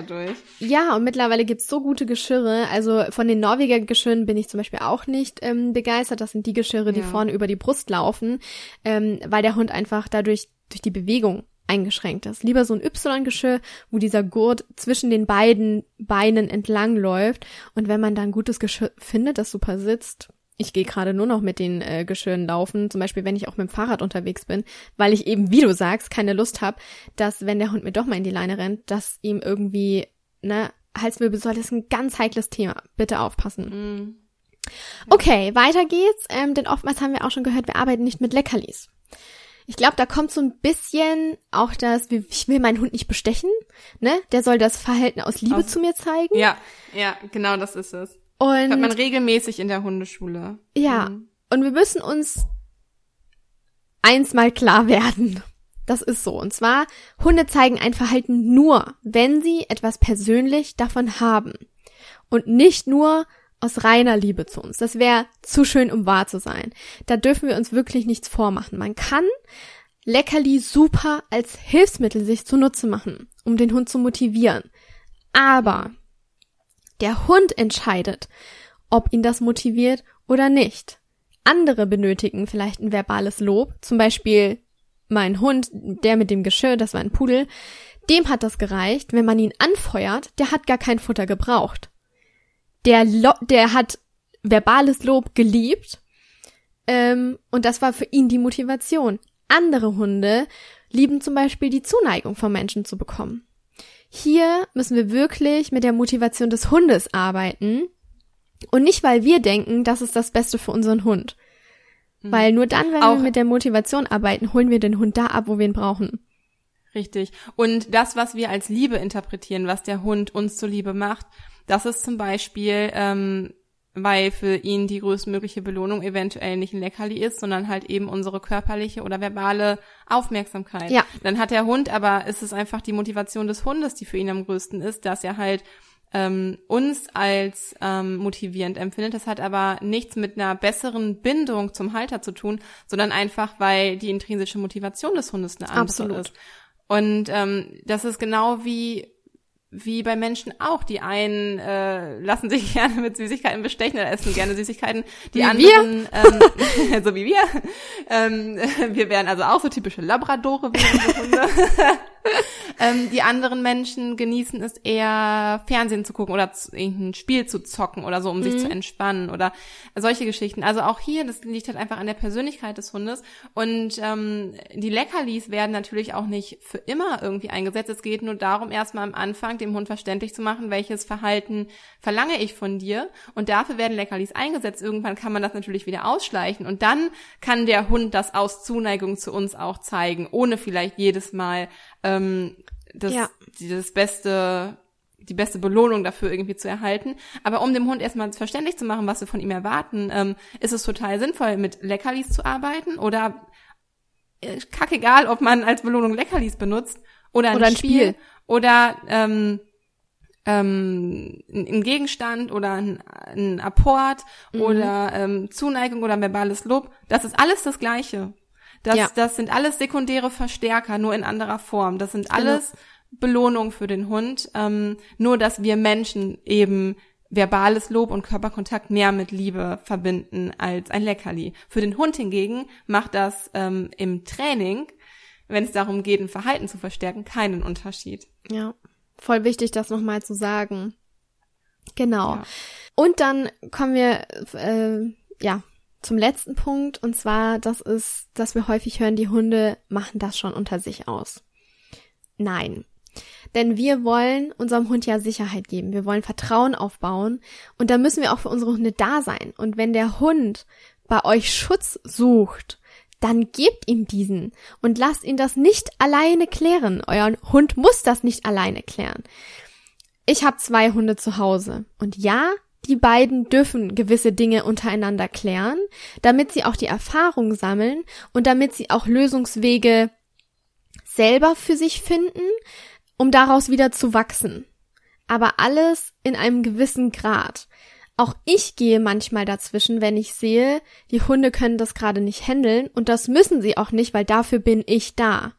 ja, und mittlerweile gibt's so gute Geschirre. Also von den Norweger Geschirren bin ich zum Beispiel auch nicht ähm, begeistert. Das sind die Geschirre, die ja. vorne über die Brust laufen, ähm, weil der Hund einfach dadurch durch die Bewegung eingeschränkt ist. Lieber so ein Y-Geschirr, wo dieser Gurt zwischen den beiden Beinen entlang läuft. Und wenn man da ein gutes Geschirr findet, das super sitzt, ich gehe gerade nur noch mit den äh, Geschirren laufen, zum Beispiel wenn ich auch mit dem Fahrrad unterwegs bin, weil ich eben, wie du sagst, keine Lust habe, dass wenn der Hund mir doch mal in die Leine rennt, dass ihm irgendwie, ne, Halswirbelsäule ist ein ganz heikles Thema. Bitte aufpassen. Mm. Okay, weiter geht's, ähm, denn oftmals haben wir auch schon gehört, wir arbeiten nicht mit Leckerlis. Ich glaube, da kommt so ein bisschen auch das, ich will meinen Hund nicht bestechen, ne? Der soll das Verhalten aus Liebe aus, zu mir zeigen. Ja, ja, genau das ist es. Und Hat man regelmäßig in der Hundeschule. Ja, mhm. und wir müssen uns eins mal klar werden. Das ist so. Und zwar, Hunde zeigen ein Verhalten nur, wenn sie etwas persönlich davon haben. Und nicht nur aus reiner Liebe zu uns. Das wäre zu schön, um wahr zu sein. Da dürfen wir uns wirklich nichts vormachen. Man kann Leckerli super als Hilfsmittel sich zunutze machen, um den Hund zu motivieren. Aber der Hund entscheidet, ob ihn das motiviert oder nicht. Andere benötigen vielleicht ein verbales Lob, zum Beispiel mein Hund, der mit dem Geschirr, das war ein Pudel, dem hat das gereicht, wenn man ihn anfeuert, der hat gar kein Futter gebraucht. Der, Lo der hat verbales Lob geliebt ähm, und das war für ihn die Motivation. Andere Hunde lieben zum Beispiel die Zuneigung von Menschen zu bekommen. Hier müssen wir wirklich mit der Motivation des Hundes arbeiten und nicht, weil wir denken, das ist das Beste für unseren Hund. Mhm. Weil nur dann, wenn Auch wir mit der Motivation arbeiten, holen wir den Hund da ab, wo wir ihn brauchen. Richtig. Und das, was wir als Liebe interpretieren, was der Hund uns zuliebe macht, das ist zum Beispiel, ähm, weil für ihn die größtmögliche Belohnung eventuell nicht ein Leckerli ist, sondern halt eben unsere körperliche oder verbale Aufmerksamkeit. Ja. Dann hat der Hund, aber ist es einfach die Motivation des Hundes, die für ihn am größten ist, dass er halt ähm, uns als ähm, motivierend empfindet. Das hat aber nichts mit einer besseren Bindung zum Halter zu tun, sondern einfach, weil die intrinsische Motivation des Hundes eine andere Absolut. ist. Und ähm, das ist genau wie wie bei Menschen auch. Die einen äh, lassen sich gerne mit Süßigkeiten bestechen oder essen gerne Süßigkeiten. Die wie anderen, ähm, so wie wir. Ähm, wir wären also auch so typische Labradore wie Hunde. ähm, die anderen Menschen genießen es eher, Fernsehen zu gucken oder irgendein Spiel zu zocken oder so, um mhm. sich zu entspannen oder solche Geschichten. Also auch hier, das liegt halt einfach an der Persönlichkeit des Hundes. Und ähm, die Leckerlis werden natürlich auch nicht für immer irgendwie eingesetzt. Es geht nur darum, erstmal am Anfang dem Hund verständlich zu machen, welches Verhalten verlange ich von dir. Und dafür werden Leckerlis eingesetzt. Irgendwann kann man das natürlich wieder ausschleichen. Und dann kann der Hund das aus Zuneigung zu uns auch zeigen, ohne vielleicht jedes Mal ähm, das, ja. das beste die beste Belohnung dafür irgendwie zu erhalten. Aber um dem Hund erstmal verständlich zu machen, was wir von ihm erwarten, ähm, ist es total sinnvoll, mit Leckerlis zu arbeiten oder äh, kackegal, ob man als Belohnung Leckerlis benutzt oder ein, oder ein Spiel, Spiel, oder ähm, ähm, ein Gegenstand oder ein, ein Apport mhm. oder ähm, Zuneigung oder verbales Lob. Das ist alles das Gleiche. Das, ja. das sind alles sekundäre Verstärker, nur in anderer Form. Das sind genau. alles genau. Belohnungen für den Hund. Ähm, nur, dass wir Menschen eben verbales Lob und Körperkontakt mehr mit Liebe verbinden als ein Leckerli. Für den Hund hingegen macht das ähm, im Training, wenn es darum geht, ein Verhalten zu verstärken, keinen Unterschied. Ja, voll wichtig, das nochmal zu sagen. Genau. Ja. Und dann kommen wir, äh, ja, zum letzten Punkt, und zwar, das ist, dass wir häufig hören, die Hunde machen das schon unter sich aus. Nein. Denn wir wollen unserem Hund ja Sicherheit geben. Wir wollen Vertrauen aufbauen. Und da müssen wir auch für unsere Hunde da sein. Und wenn der Hund bei euch Schutz sucht, dann gebt ihm diesen und lasst ihn das nicht alleine klären. Euer Hund muss das nicht alleine klären. Ich habe zwei Hunde zu Hause. Und ja, die beiden dürfen gewisse Dinge untereinander klären, damit sie auch die Erfahrung sammeln und damit sie auch Lösungswege selber für sich finden, um daraus wieder zu wachsen. Aber alles in einem gewissen Grad. Auch ich gehe manchmal dazwischen, wenn ich sehe, die Hunde können das gerade nicht handeln und das müssen sie auch nicht, weil dafür bin ich da.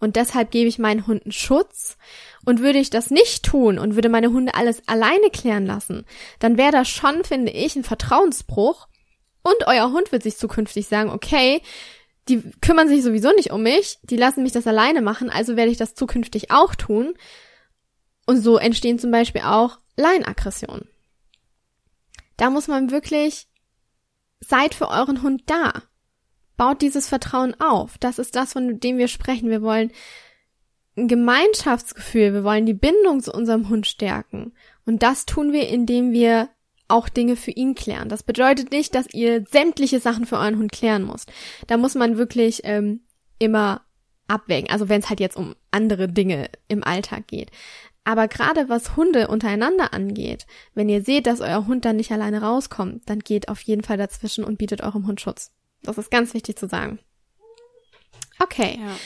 Und deshalb gebe ich meinen Hunden Schutz und würde ich das nicht tun und würde meine Hunde alles alleine klären lassen, dann wäre das schon, finde ich, ein Vertrauensbruch. Und euer Hund wird sich zukünftig sagen, okay, die kümmern sich sowieso nicht um mich, die lassen mich das alleine machen, also werde ich das zukünftig auch tun. Und so entstehen zum Beispiel auch Laienaggressionen. Da muss man wirklich, seid für euren Hund da. Baut dieses Vertrauen auf. Das ist das, von dem wir sprechen. Wir wollen ein Gemeinschaftsgefühl, wir wollen die Bindung zu unserem Hund stärken. Und das tun wir, indem wir auch Dinge für ihn klären. Das bedeutet nicht, dass ihr sämtliche Sachen für euren Hund klären müsst. Da muss man wirklich ähm, immer abwägen. Also wenn es halt jetzt um andere Dinge im Alltag geht. Aber gerade was Hunde untereinander angeht, wenn ihr seht, dass euer Hund dann nicht alleine rauskommt, dann geht auf jeden Fall dazwischen und bietet eurem Hund Schutz. Das ist ganz wichtig zu sagen. Okay. Ja.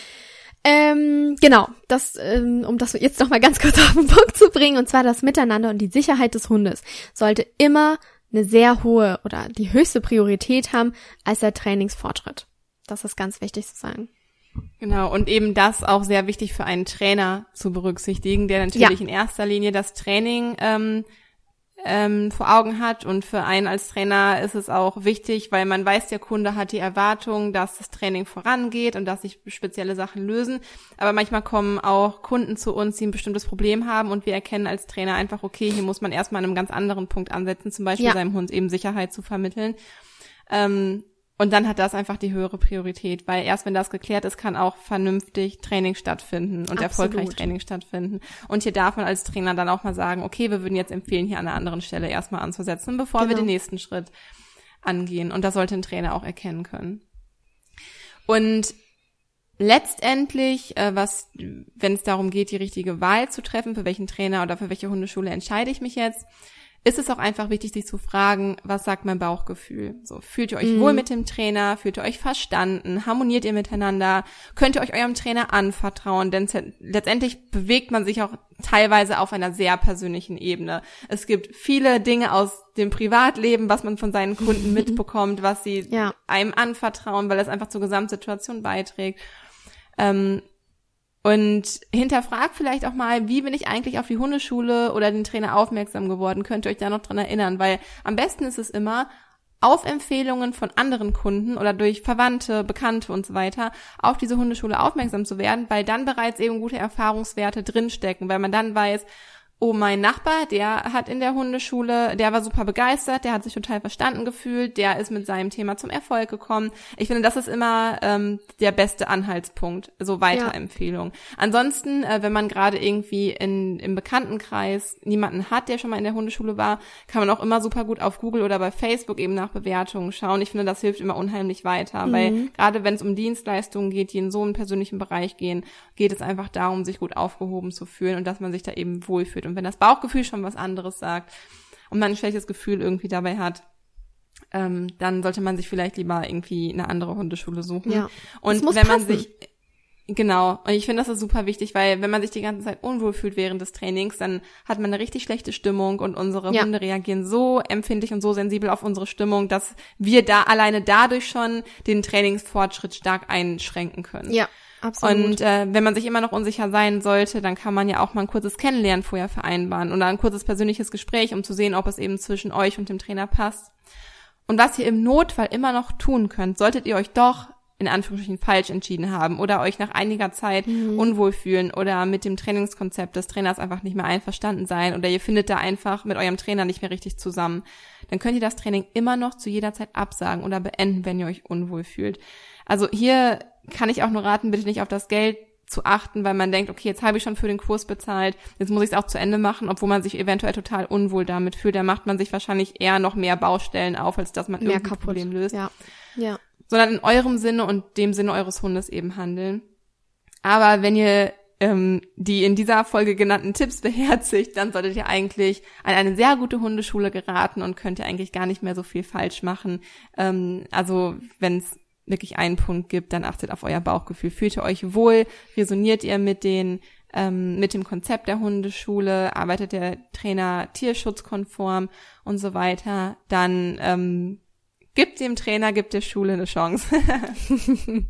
Ähm, genau, das, ähm, um das jetzt noch mal ganz kurz auf den Punkt zu bringen, und zwar das Miteinander und die Sicherheit des Hundes sollte immer eine sehr hohe oder die höchste Priorität haben als der Trainingsfortschritt. Das ist ganz wichtig zu sagen. Genau, und eben das auch sehr wichtig für einen Trainer zu berücksichtigen, der natürlich ja. in erster Linie das Training ähm, ähm, vor Augen hat. Und für einen als Trainer ist es auch wichtig, weil man weiß, der Kunde hat die Erwartung, dass das Training vorangeht und dass sich spezielle Sachen lösen. Aber manchmal kommen auch Kunden zu uns, die ein bestimmtes Problem haben und wir erkennen als Trainer einfach, okay, hier muss man erstmal an einem ganz anderen Punkt ansetzen, zum Beispiel ja. seinem Hund eben Sicherheit zu vermitteln. Ähm, und dann hat das einfach die höhere Priorität, weil erst wenn das geklärt ist, kann auch vernünftig Training stattfinden und Absolut. erfolgreich Training stattfinden. Und hier darf man als Trainer dann auch mal sagen, okay, wir würden jetzt empfehlen, hier an einer anderen Stelle erstmal anzusetzen, bevor genau. wir den nächsten Schritt angehen. Und das sollte ein Trainer auch erkennen können. Und letztendlich, äh, was, wenn es darum geht, die richtige Wahl zu treffen, für welchen Trainer oder für welche Hundeschule entscheide ich mich jetzt, ist es auch einfach wichtig, sich zu fragen, was sagt mein Bauchgefühl? So, fühlt ihr euch mhm. wohl mit dem Trainer? Fühlt ihr euch verstanden? Harmoniert ihr miteinander? Könnt ihr euch eurem Trainer anvertrauen? Denn letztendlich bewegt man sich auch teilweise auf einer sehr persönlichen Ebene. Es gibt viele Dinge aus dem Privatleben, was man von seinen Kunden mitbekommt, was sie ja. einem anvertrauen, weil es einfach zur Gesamtsituation beiträgt. Ähm, und hinterfragt vielleicht auch mal, wie bin ich eigentlich auf die Hundeschule oder den Trainer aufmerksam geworden? Könnt ihr euch da noch dran erinnern? Weil am besten ist es immer, auf Empfehlungen von anderen Kunden oder durch Verwandte, Bekannte und so weiter auf diese Hundeschule aufmerksam zu werden, weil dann bereits eben gute Erfahrungswerte drinstecken, weil man dann weiß, oh, mein Nachbar, der hat in der Hundeschule, der war super begeistert, der hat sich total verstanden gefühlt, der ist mit seinem Thema zum Erfolg gekommen. Ich finde, das ist immer ähm, der beste Anhaltspunkt, so Weiterempfehlung. Ja. Ansonsten, äh, wenn man gerade irgendwie in, im Bekanntenkreis niemanden hat, der schon mal in der Hundeschule war, kann man auch immer super gut auf Google oder bei Facebook eben nach Bewertungen schauen. Ich finde, das hilft immer unheimlich weiter, mhm. weil gerade wenn es um Dienstleistungen geht, die in so einen persönlichen Bereich gehen, geht es einfach darum, sich gut aufgehoben zu fühlen und dass man sich da eben wohlfühlt wenn das Bauchgefühl schon was anderes sagt und man ein schlechtes Gefühl irgendwie dabei hat, ähm, dann sollte man sich vielleicht lieber irgendwie eine andere Hundeschule suchen. Ja. Und wenn man sich Genau. Und ich finde, das ist super wichtig, weil wenn man sich die ganze Zeit unwohl fühlt während des Trainings, dann hat man eine richtig schlechte Stimmung und unsere ja. Hunde reagieren so empfindlich und so sensibel auf unsere Stimmung, dass wir da alleine dadurch schon den Trainingsfortschritt stark einschränken können. Ja. Absolut. Und äh, wenn man sich immer noch unsicher sein sollte, dann kann man ja auch mal ein kurzes Kennenlernen vorher vereinbaren oder ein kurzes persönliches Gespräch, um zu sehen, ob es eben zwischen euch und dem Trainer passt. Und was ihr im Notfall immer noch tun könnt, solltet ihr euch doch in Anführungsstrichen falsch entschieden haben oder euch nach einiger Zeit mhm. unwohl fühlen oder mit dem Trainingskonzept des Trainers einfach nicht mehr einverstanden sein oder ihr findet da einfach mit eurem Trainer nicht mehr richtig zusammen, dann könnt ihr das Training immer noch zu jeder Zeit absagen oder beenden, wenn ihr euch unwohl fühlt. Also hier kann ich auch nur raten, bitte nicht auf das Geld zu achten, weil man denkt, okay, jetzt habe ich schon für den Kurs bezahlt, jetzt muss ich es auch zu Ende machen, obwohl man sich eventuell total unwohl damit fühlt. Da macht man sich wahrscheinlich eher noch mehr Baustellen auf, als dass man mehr irgendein Problem löst. Ja. ja. Sondern in eurem Sinne und dem Sinne eures Hundes eben handeln. Aber wenn ihr ähm, die in dieser Folge genannten Tipps beherzigt, dann solltet ihr eigentlich an eine sehr gute Hundeschule geraten und könnt ihr eigentlich gar nicht mehr so viel falsch machen. Ähm, also wenn es wirklich einen Punkt gibt, dann achtet auf euer Bauchgefühl. Fühlt ihr euch wohl? Resoniert ihr mit den ähm, mit dem Konzept der Hundeschule? Arbeitet der Trainer tierschutzkonform und so weiter? Dann ähm, gibt dem Trainer, gibt der Schule eine Chance.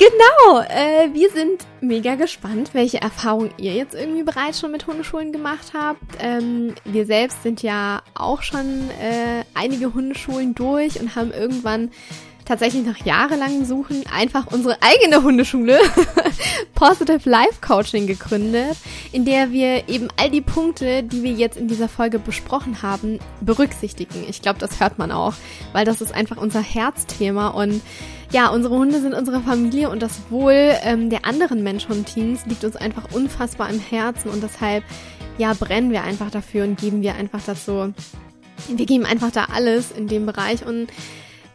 Genau, äh, wir sind mega gespannt, welche Erfahrungen ihr jetzt irgendwie bereits schon mit Hundeschulen gemacht habt. Ähm, wir selbst sind ja auch schon äh, einige Hundeschulen durch und haben irgendwann tatsächlich nach jahrelangem Suchen einfach unsere eigene Hundeschule Positive Life Coaching gegründet, in der wir eben all die Punkte, die wir jetzt in dieser Folge besprochen haben, berücksichtigen. Ich glaube, das hört man auch, weil das ist einfach unser Herzthema. Und ja, unsere Hunde sind unsere Familie und das Wohl ähm, der anderen Mensch-Hund-Teams liegt uns einfach unfassbar im Herzen. Und deshalb ja brennen wir einfach dafür und geben wir einfach dazu wir geben einfach da alles in dem Bereich. Und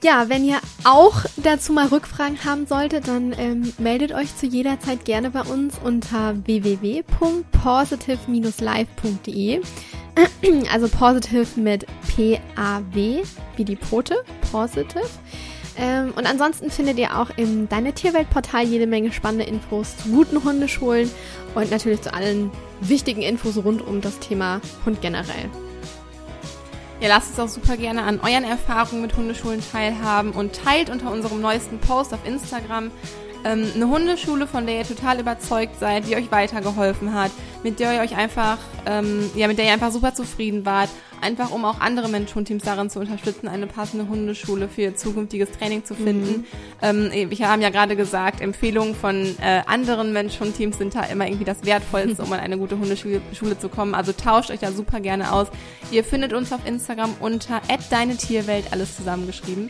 ja, wenn ihr auch dazu mal Rückfragen haben solltet, dann ähm, meldet euch zu jeder Zeit gerne bei uns unter www.positive-live.de. Also positive mit P-A-W, wie die Pote, positive. Ähm, und ansonsten findet ihr auch im Deine Tierwelt-Portal jede Menge spannende Infos zu guten Hundeschulen und natürlich zu allen wichtigen Infos rund um das Thema Hund generell. Ihr lasst uns auch super gerne an euren Erfahrungen mit Hundeschulen teilhaben und teilt unter unserem neuesten Post auf Instagram ähm, eine Hundeschule, von der ihr total überzeugt seid, die euch weitergeholfen hat, mit der ihr euch einfach, ähm, ja, mit der ihr einfach super zufrieden wart, einfach um auch andere Mensch-Hund-Teams darin zu unterstützen, eine passende Hundeschule für ihr zukünftiges Training zu finden. Mhm. Ähm, wir haben ja gerade gesagt, Empfehlungen von äh, anderen Mensch-Hund-Teams sind da immer irgendwie das Wertvollste, um an eine gute Hundeschule Schule zu kommen. Also tauscht euch da super gerne aus. Ihr findet uns auf Instagram unter deine Tierwelt, alles zusammengeschrieben.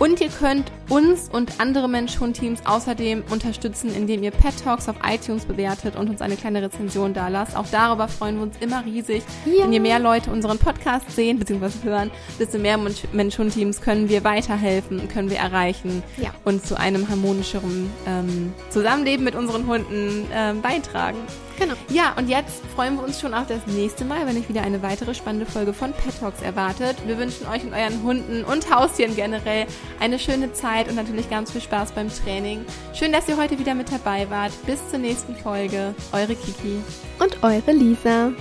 Und ihr könnt uns und andere Mensch-Hund-Teams außerdem unterstützen, indem ihr Pet Talks auf iTunes bewertet und uns eine kleine Rezension da lasst. Auch darüber freuen wir uns immer riesig. Ja. Wenn je mehr Leute unseren Podcast sehen bzw. hören, desto mehr Mensch-Hund-Teams können wir weiterhelfen, können wir erreichen ja. und zu einem harmonischeren ähm, Zusammenleben mit unseren Hunden ähm, beitragen. Genau. Ja, und jetzt freuen wir uns schon auf das nächste Mal, wenn euch wieder eine weitere spannende Folge von Pet Talks erwartet. Wir wünschen euch und euren Hunden und Haustieren generell eine schöne Zeit und natürlich ganz viel Spaß beim Training. Schön, dass ihr heute wieder mit dabei wart. Bis zur nächsten Folge. Eure Kiki. Und eure Lisa.